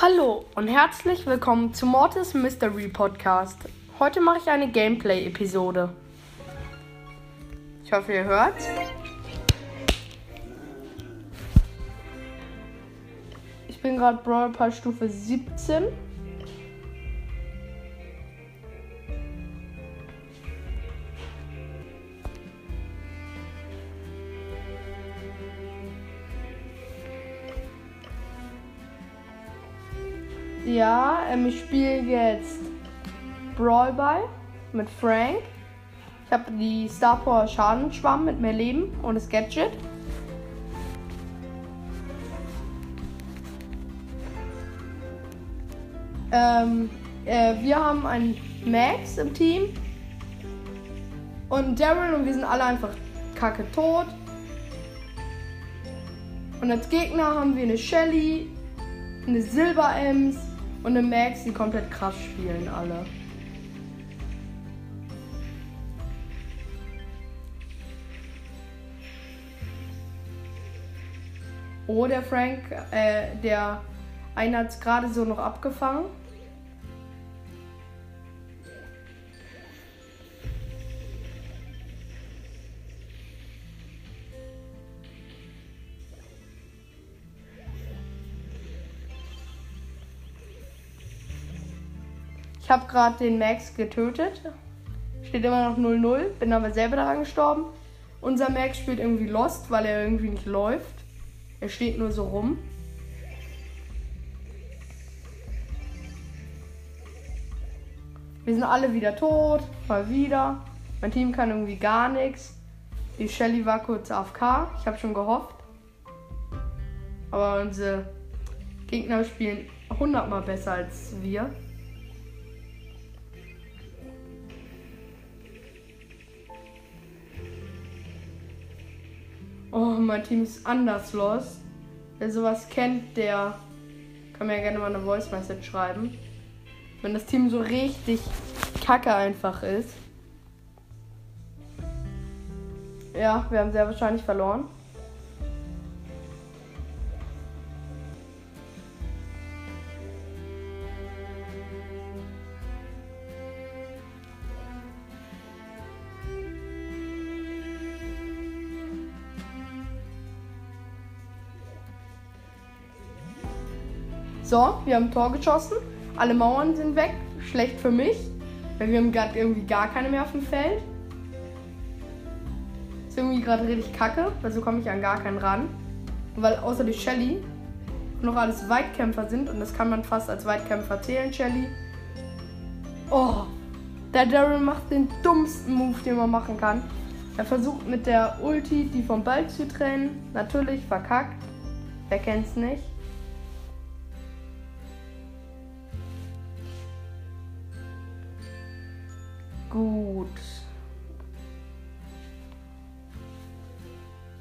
Hallo und herzlich willkommen zu Mortis Mystery Podcast. Heute mache ich eine Gameplay-Episode. Ich hoffe, ihr hört. Ich bin gerade Brawl Pass Stufe 17. Ja, ähm, ich spiele jetzt Brawl Ball mit Frank. Ich habe die Star Power Schadenschwamm mit mehr Leben und das Gadget. Ähm, äh, wir haben einen Max im Team. Und Daryl und wir sind alle einfach kacke tot. Und als Gegner haben wir eine Shelly, eine Silber-Ems und eine Max, die komplett krass spielen alle. Oh, der Frank, äh, der eine hat es gerade so noch abgefangen. Ich habe gerade den Max getötet. Steht immer noch 0-0. Bin aber selber daran gestorben. Unser Max spielt irgendwie Lost, weil er irgendwie nicht läuft. Er steht nur so rum. Wir sind alle wieder tot. Mal wieder. Mein Team kann irgendwie gar nichts. Die Shelly war kurz AFK. Ich habe schon gehofft. Aber unsere Gegner spielen hundertmal besser als wir. Oh, mein Team ist anders los. Wer sowas kennt, der kann mir gerne mal eine Voice Message schreiben. Wenn das Team so richtig kacke einfach ist. Ja, wir haben sehr wahrscheinlich verloren. So, wir haben Tor geschossen. Alle Mauern sind weg. Schlecht für mich. Weil wir haben gerade irgendwie gar keine mehr auf dem Feld. Ist irgendwie gerade richtig kacke, weil so komme ich an gar keinen ran. weil außer die Shelly noch alles Weitkämpfer sind und das kann man fast als Weitkämpfer zählen, Shelly. Oh, der Daryl macht den dummsten Move, den man machen kann. Er versucht mit der Ulti die vom Ball zu trennen. Natürlich verkackt. Wer kennt's nicht? Gut.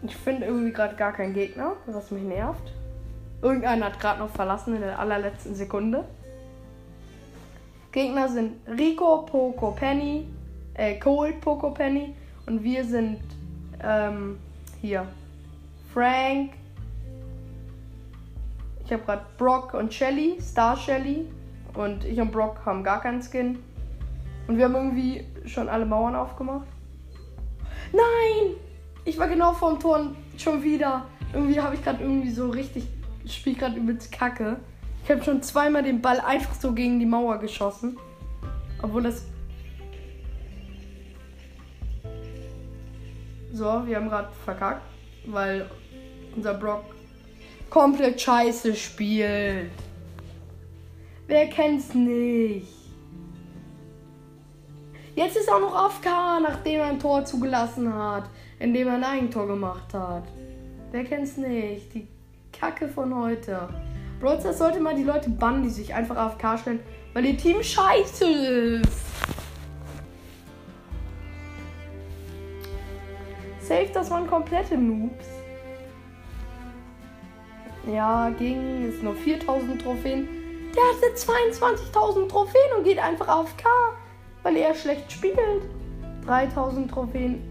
Ich finde irgendwie gerade gar keinen Gegner, was mich nervt. Irgendeiner hat gerade noch verlassen in der allerletzten Sekunde. Gegner sind Rico, Poco, Penny, äh, Cold, Poco, Penny und wir sind ähm, hier Frank. Ich habe gerade Brock und Shelly, Star Shelly und ich und Brock haben gar keinen Skin. Und wir haben irgendwie schon alle Mauern aufgemacht. Nein! Ich war genau vorm Tor schon wieder. Irgendwie habe ich gerade irgendwie so richtig. Ich spiele gerade übelst kacke. Ich habe schon zweimal den Ball einfach so gegen die Mauer geschossen. Obwohl das. So, wir haben gerade verkackt, weil unser Brock komplett scheiße spielt. Wer kennt's nicht? Jetzt ist er auch noch AFK, nachdem er ein Tor zugelassen hat, indem er ein Eigentor gemacht hat. Wer kennt's nicht? Die Kacke von heute. Bro, das sollte mal die Leute bannen, die sich einfach AFK stellen, weil ihr Team scheiße ist. Safe, das waren komplette Noobs. Ja, ging, ist nur 4000 Trophäen. Der hatte 22.000 Trophäen und geht einfach AFK weil er schlecht spielt. 3000 Trophäen.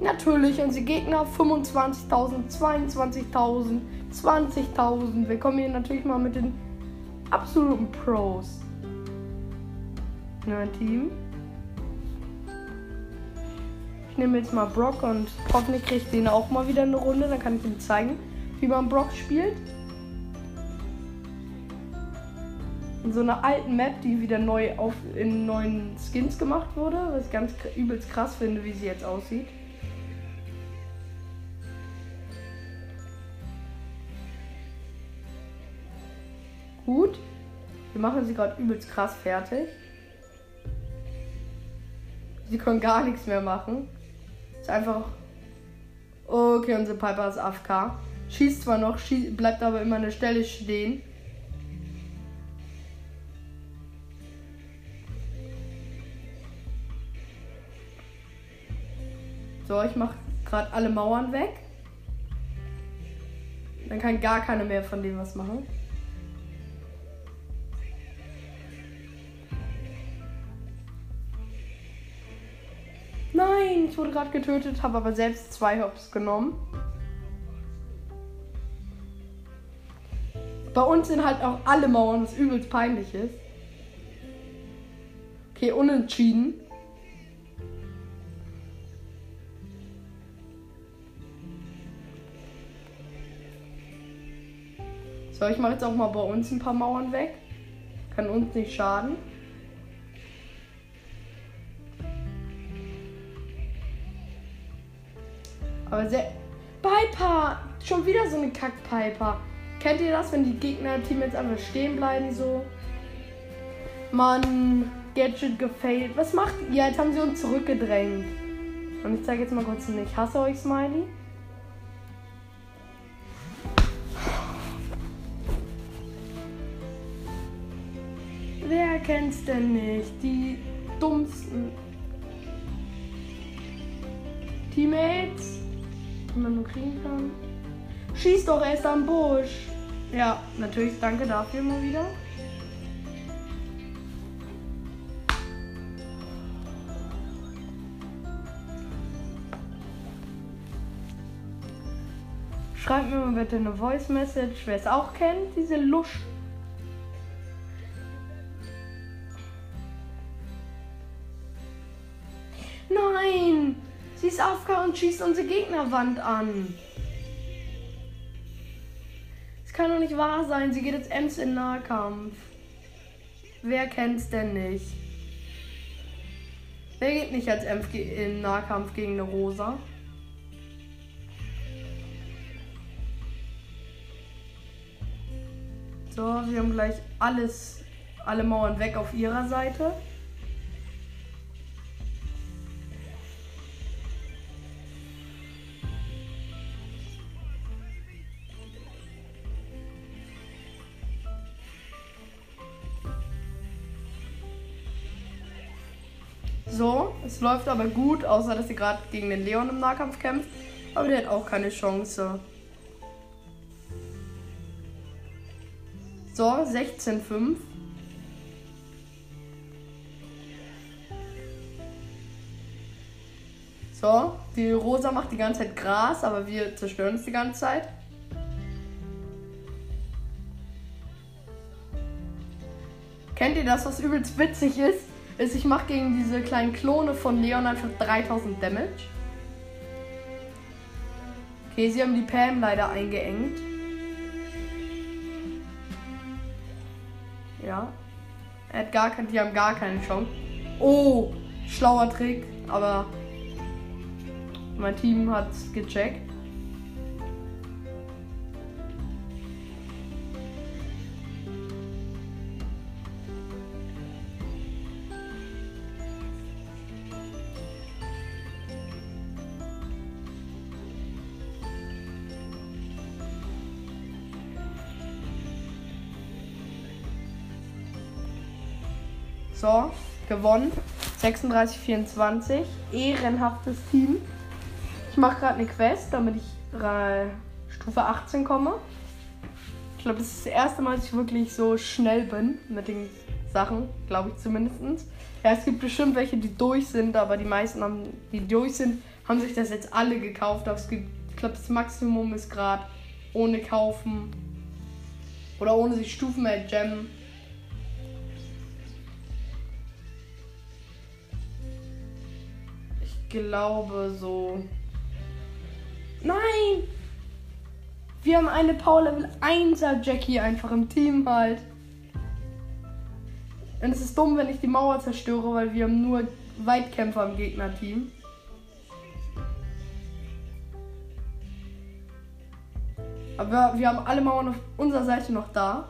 Natürlich unsere Gegner 25.000, 22.000, 20.000. Wir kommen hier natürlich mal mit den absoluten Pros in mein Team. Ich nehme jetzt mal Brock und hoffentlich kriegt den auch mal wieder eine Runde. Dann kann ich ihm zeigen, wie man Brock spielt. In so einer alten Map, die wieder neu auf, in neuen Skins gemacht wurde. Was ich ganz übelst krass finde, wie sie jetzt aussieht. Gut. Wir machen sie gerade übelst krass fertig. Sie können gar nichts mehr machen. Ist einfach. Okay, unser Piper ist AFK. Schießt zwar noch, schie bleibt aber immer eine Stelle stehen. So, ich mache gerade alle Mauern weg. Dann kann gar keiner mehr von dem was machen. Nein, ich wurde gerade getötet, habe aber selbst zwei Hops genommen. Bei uns sind halt auch alle Mauern, was übelst peinlich ist. Okay, unentschieden. So, ich mache jetzt auch mal bei uns ein paar Mauern weg. Kann uns nicht schaden. Aber sehr. Piper! Schon wieder so eine Kack-Piper. Kennt ihr das, wenn die Gegner-Team jetzt einfach stehen bleiben so? Mann, Gadget gefailt. Was macht ihr? Jetzt haben sie uns zurückgedrängt. Und ich zeige jetzt mal kurz. Ich hasse euch, Smiley. Wer kennt's denn nicht? Die dummsten Teammates die man nur kriegen kann. Schieß doch erst am Busch. Ja, natürlich, danke dafür mal wieder. Schreibt mir mal bitte eine Voice Message, wer es auch kennt, diese Lusch. Aufgehauen und schießt unsere Gegnerwand an. Es kann doch nicht wahr sein. Sie geht jetzt Ems in Nahkampf. Wer kennt's denn nicht? Wer geht nicht als Ems in Nahkampf gegen eine Rosa? So, wir haben gleich alles, alle Mauern weg auf ihrer Seite. Es läuft aber gut, außer dass sie gerade gegen den Leon im Nahkampf kämpft. Aber der hat auch keine Chance. So, 16,5. So, die Rosa macht die ganze Zeit Gras, aber wir zerstören es die ganze Zeit. Kennt ihr das, was übelst witzig ist? Ist, ich mache gegen diese kleinen Klone von Leon einfach 3000 Damage. Okay, sie haben die Pam leider eingeengt. Ja. Er hat gar kein, die haben gar keine Chance. Oh, schlauer Trick, aber mein Team hat gecheckt. So, gewonnen. 36, 24. Ehrenhaftes Team. Ich mache gerade eine Quest, damit ich Stufe 18 komme. Ich glaube, das ist das erste Mal, dass ich wirklich so schnell bin mit den Sachen, glaube ich zumindest. Ja, es gibt bestimmt welche, die durch sind, aber die meisten, haben, die durch sind, haben sich das jetzt alle gekauft. Aber es gibt, ich glaube, das Maximum ist gerade ohne kaufen Oder ohne sich Stufen mehr glaube so. Nein! Wir haben eine Power Level 1er Jackie einfach im Team halt. Und es ist dumm, wenn ich die Mauer zerstöre, weil wir haben nur Weitkämpfer im Gegnerteam. Aber wir haben alle Mauern auf unserer Seite noch da.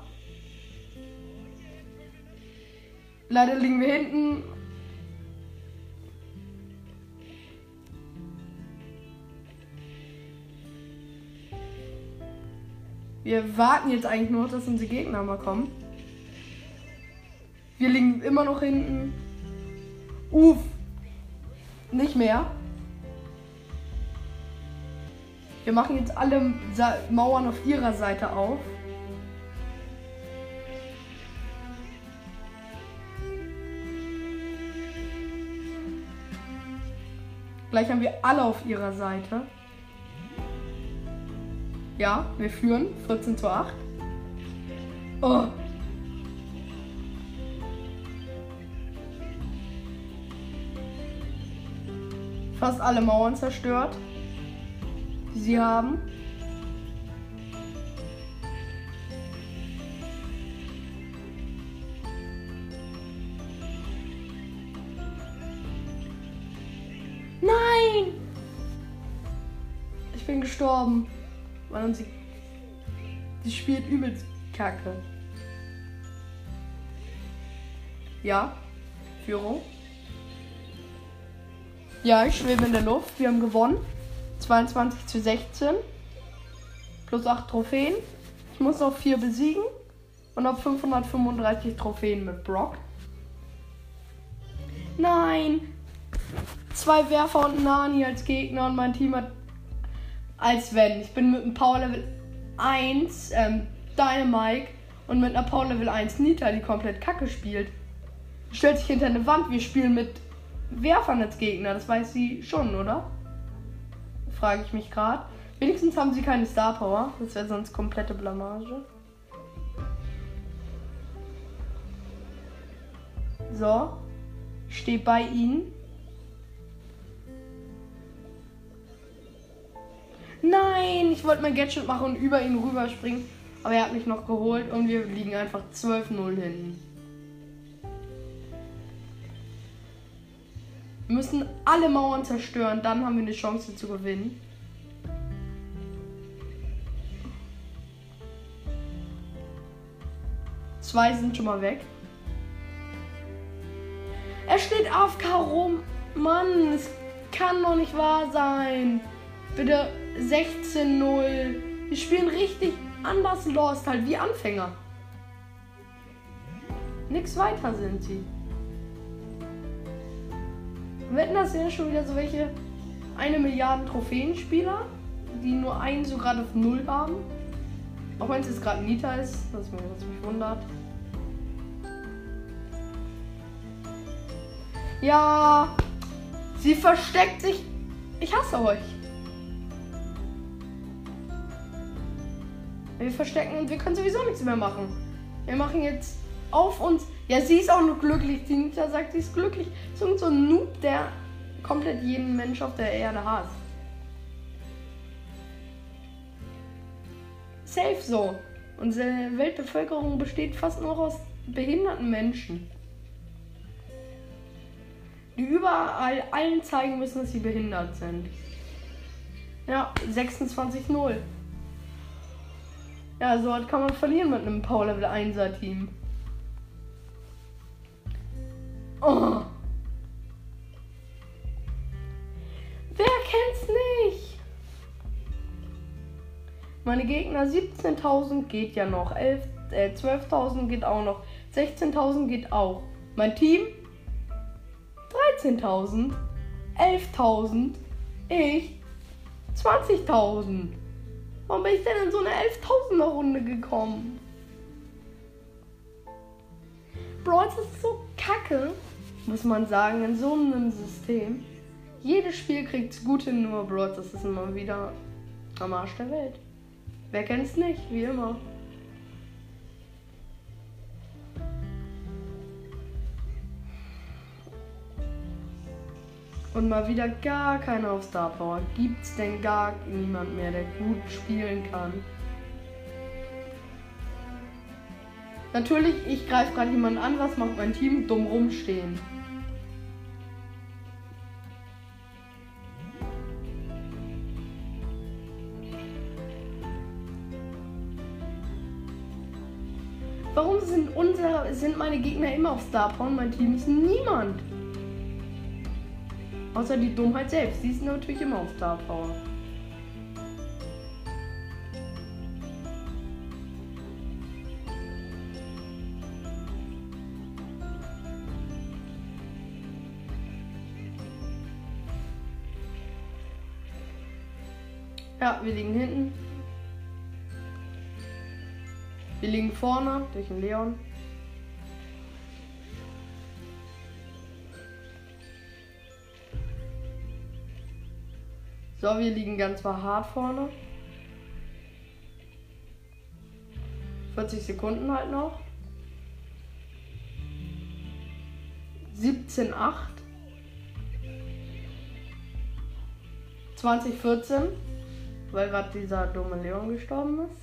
Leider liegen wir hinten. Wir warten jetzt eigentlich nur, dass unsere Gegner mal kommen. Wir liegen immer noch hinten. Uff. Nicht mehr. Wir machen jetzt alle Mauern auf ihrer Seite auf. Gleich haben wir alle auf ihrer Seite. Ja, wir führen 14 zu 8. Oh. Fast alle Mauern zerstört die sie haben. Weil uns sie, sie spielt übelst kacke. Ja, Führung. Ja, ich schwebe in der Luft. Wir haben gewonnen. 22 zu 16. Plus 8 Trophäen. Ich muss noch 4 besiegen. Und auf 535 Trophäen mit Brock. Nein! Zwei Werfer und Nani als Gegner und mein Team hat. Als wenn. Ich bin mit einem Power Level 1 ähm, Dynamike und mit einer Power Level 1 Nita, die komplett kacke spielt. Stellt sich hinter eine Wand. Wir spielen mit Werfern als Gegner. Das weiß sie schon, oder? frage ich mich gerade. Wenigstens haben sie keine Star Power. Das wäre sonst komplette Blamage. So. Stehe bei ihnen. Nein, ich wollte mein Gadget machen und über ihn rüberspringen. Aber er hat mich noch geholt und wir liegen einfach 12-0 hinten. Wir müssen alle Mauern zerstören, dann haben wir eine Chance zu gewinnen. Zwei sind schon mal weg. Er steht AFK rum. Mann, es kann doch nicht wahr sein. Bitte 16-0. Wir spielen richtig anders Lost, halt wie Anfänger. Nix weiter sind sie. Wetten, das sind ja schon wieder so welche eine Milliarde Trophäenspieler, die nur einen so gerade auf Null haben. Auch wenn es jetzt gerade Nita ist, was mich, was mich wundert. Ja, sie versteckt sich. Ich hasse euch. Wir verstecken und wir können sowieso nichts mehr machen. Wir machen jetzt auf uns. Ja, sie ist auch nur glücklich. Die Nita sagt, sie ist glücklich. So, ein Noob, der komplett jeden Mensch auf der Erde hasst. Safe so. Unsere Weltbevölkerung besteht fast nur aus behinderten Menschen. Die überall allen zeigen müssen, dass sie behindert sind. Ja, 26-0. Ja, so kann man verlieren mit einem Power Level 1er Team. Oh. Wer kennt's nicht? Meine Gegner 17.000 geht ja noch. äh, 12.000 geht auch noch. 16.000 geht auch. Mein Team 13.000. 11.000. Ich 20.000. Warum bin ich denn in so eine 11.000er Runde gekommen? Bro, das ist so kacke muss man sagen, in so einem System. Jedes Spiel kriegt gute Nummer Broad, das ist immer wieder am Arsch der Welt. Wer kennt's nicht, wie immer. Und mal wieder gar keiner auf Star Power. Gibt's denn gar niemand mehr, der gut spielen kann? Natürlich, ich greife gerade jemanden an. Was macht mein Team? Dumm rumstehen. Warum sind unser, sind meine Gegner immer auf Star Power und mein Team ist niemand? Außer die Dummheit selbst. Die ist natürlich immer auf Star Power. Ja, wir liegen hinten. Wir liegen vorne durch den Leon. So, wir liegen ganz hart vorne. 40 Sekunden halt noch. 17, 8. 2014, weil gerade dieser dumme Leon gestorben ist.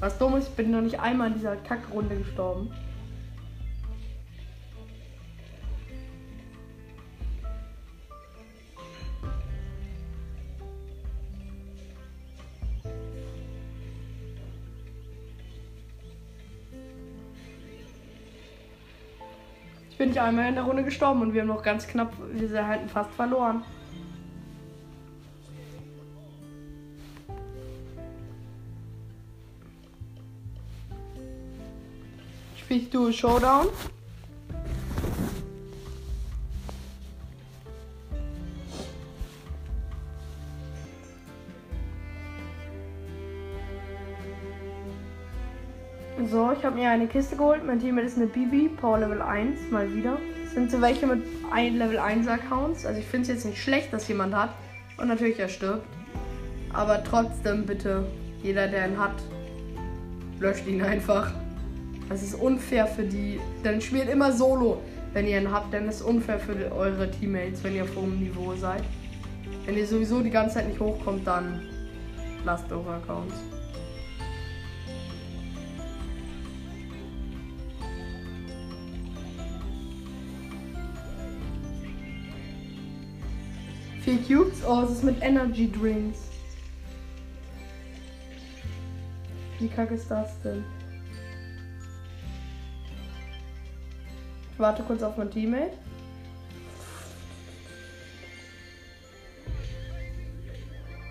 Was dumm ist, ich bin noch nicht einmal in dieser Kackrunde gestorben. Nicht einmal in der Runde gestorben und wir haben noch ganz knapp, wir hätten fast verloren. Spielst du Showdown? So, ich habe mir eine Kiste geholt. Mein Team ist eine Bibi, Power Level 1, mal wieder. Das sind so welche mit ein Level 1 Accounts. Also ich finde es jetzt nicht schlecht, dass jemand hat. Und natürlich er stirbt. Aber trotzdem bitte, jeder der ihn hat, löscht ihn einfach. Das ist unfair für die. Dann spielt immer Solo, wenn ihr ihn habt. Dann ist unfair für eure Teammates, wenn ihr auf hohem Niveau seid. Wenn ihr sowieso die ganze Zeit nicht hochkommt, dann lasst eure Accounts. Vier Cubes? Oh, es ist mit Energy Drinks. Wie kacke ist das denn? Ich warte kurz auf mein Teammate.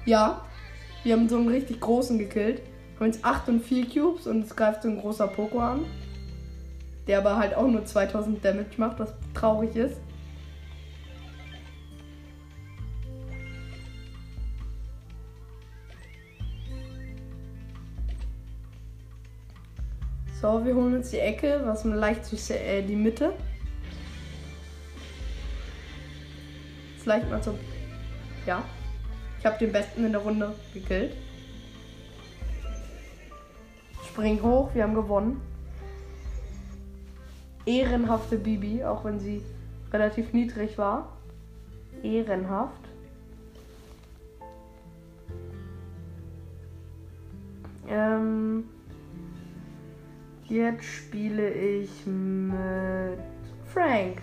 Ja, wir haben so einen richtig großen gekillt. Wir haben jetzt 8 und 4 Cubes und es greift so ein großer Poko an. Der aber halt auch nur 2000 Damage macht, was traurig ist. So, wir holen uns die Ecke, was mir leicht zu äh, die Mitte. Jetzt leicht mal so. Ja. Ich habe den besten in der Runde gekillt. Spring hoch, wir haben gewonnen. Ehrenhafte Bibi, auch wenn sie relativ niedrig war. Ehrenhaft. Ähm. Jetzt spiele ich mit Frank.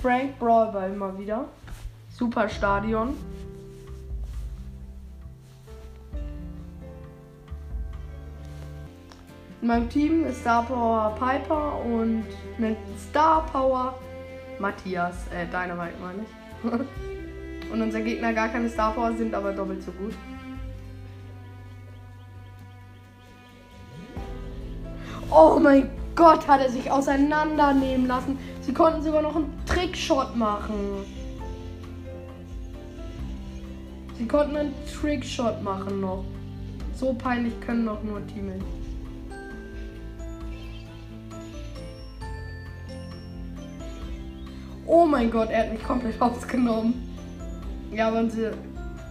Frank Brawlball mal wieder. Super Stadion. In meinem Team ist Star Power Piper und mit Star Power Matthias. Äh, Dynamite meine ich. und unser Gegner gar keine Star Power sind aber doppelt so gut. Oh mein Gott, hat er sich auseinandernehmen lassen. Sie konnten sogar noch einen Trickshot machen. Sie konnten einen Trickshot machen noch. So peinlich können noch nur Teammates. Oh mein Gott, er hat mich komplett ausgenommen. Ja, aber unsere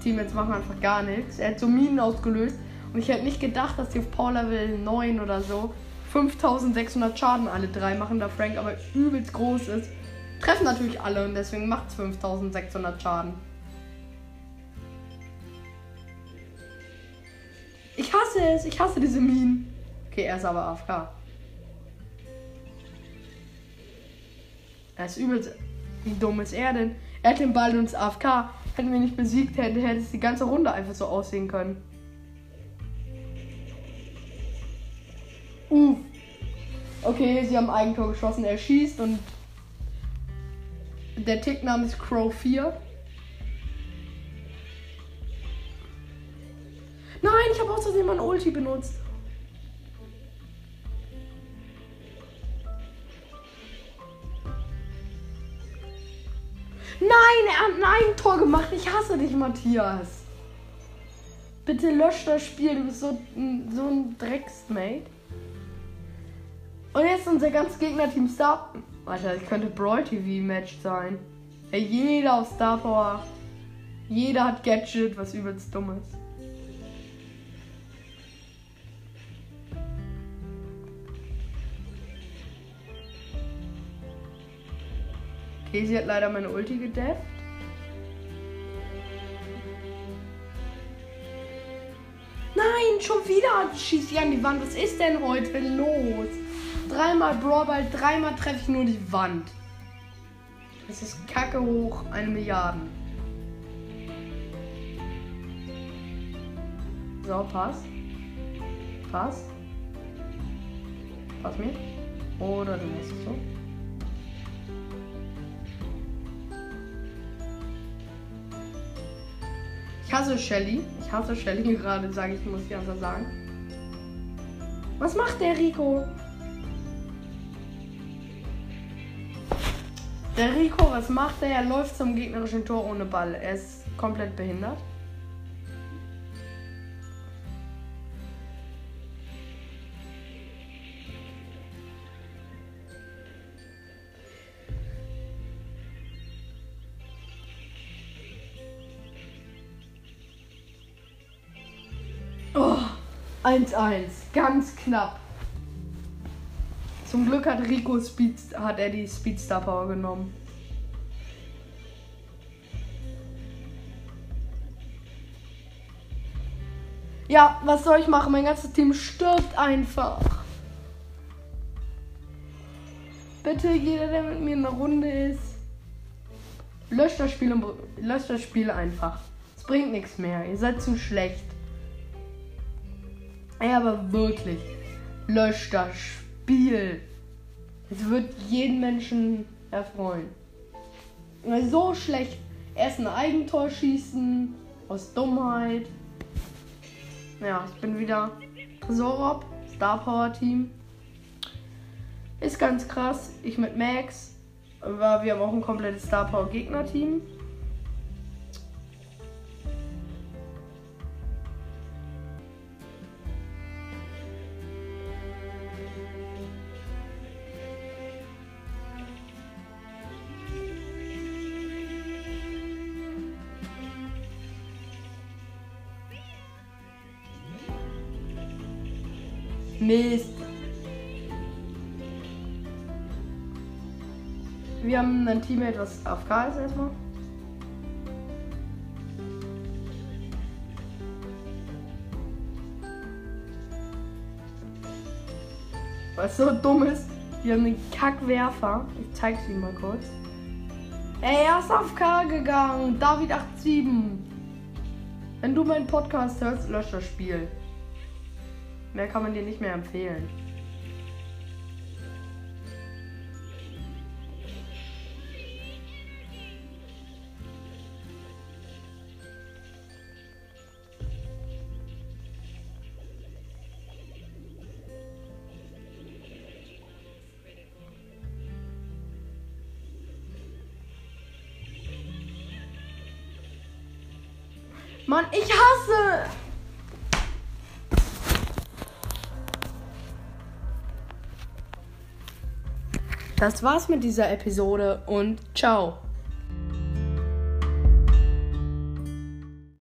Teammates machen einfach gar nichts. Er hat so Minen ausgelöst. Und ich hätte nicht gedacht, dass die auf Power Level 9 oder so 5600 Schaden alle drei machen, da Frank aber übelst groß ist. Treffen natürlich alle und deswegen macht es 5600 Schaden. Ich hasse es, ich hasse diese Minen. Okay, er ist aber AFK. Er ist übelst. Wie dumm ist er denn? Er hat den Ball und ist AFK. Hätten wir nicht besiegt, hätte, es die ganze Runde einfach so aussehen können. Uh. Okay, sie haben Eigentor geschossen. Er schießt und der Tickname ist Crow 4. Nein, ich habe außerdem mein Ulti benutzt. Nein, er hat ein Eigentor gemacht. Ich hasse dich, Matthias. Bitte lösch das Spiel. Du bist so, so ein Drecksmate. Und jetzt unser ganzes Gegnerteam Star. Alter, das könnte Brawl TV Match sein. Ey, jeder auf Star Power. Jeder hat Gadget, was übelst dumm ist. Okay, sie hat leider meine Ulti gedefft. Nein, schon wieder schießt sie an die Wand. Was ist denn heute los? Dreimal Brawlball, dreimal treffe ich nur die Wand. Es ist kacke hoch, eine Milliarde. So, pass. Pass. Pass mir. Oder du lässt es so. Ich hasse Shelly. Ich hasse Shelly gerade, sage ich, muss ich einfach sagen. Was macht der Rico? Der Rico, was macht er? Er läuft zum gegnerischen Tor ohne Ball. Er ist komplett behindert. Oh, 1-1. Ganz knapp. Zum Glück hat Rico Speed, hat er die Speedstar Power genommen. Ja, was soll ich machen? Mein ganzes Team stirbt einfach. Bitte, jeder, der mit mir in der Runde ist, löscht das Spiel, löscht das Spiel einfach. Es bringt nichts mehr. Ihr seid zu schlecht. Ja, aber wirklich. Löscht das Spiel. Spiel. Es wird jeden Menschen erfreuen. So schlecht. Erst ein Eigentor schießen. Aus Dummheit. Ja, ich bin wieder Tresorop. Star Power Team. Ist ganz krass. Ich mit Max. Aber wir haben auch ein komplettes Star Power Gegner Team. Mist. Wir haben ein Teammate, was AFK ist erstmal. Was so dumm ist, wir haben einen Kackwerfer. Ich zeig's ihm mal kurz. Ey, er ist auf K gegangen. David87. Wenn du meinen Podcast hörst, lösch das Spiel. Mehr kann man dir nicht mehr empfehlen. Mann, ich Das war's mit dieser Episode und ciao.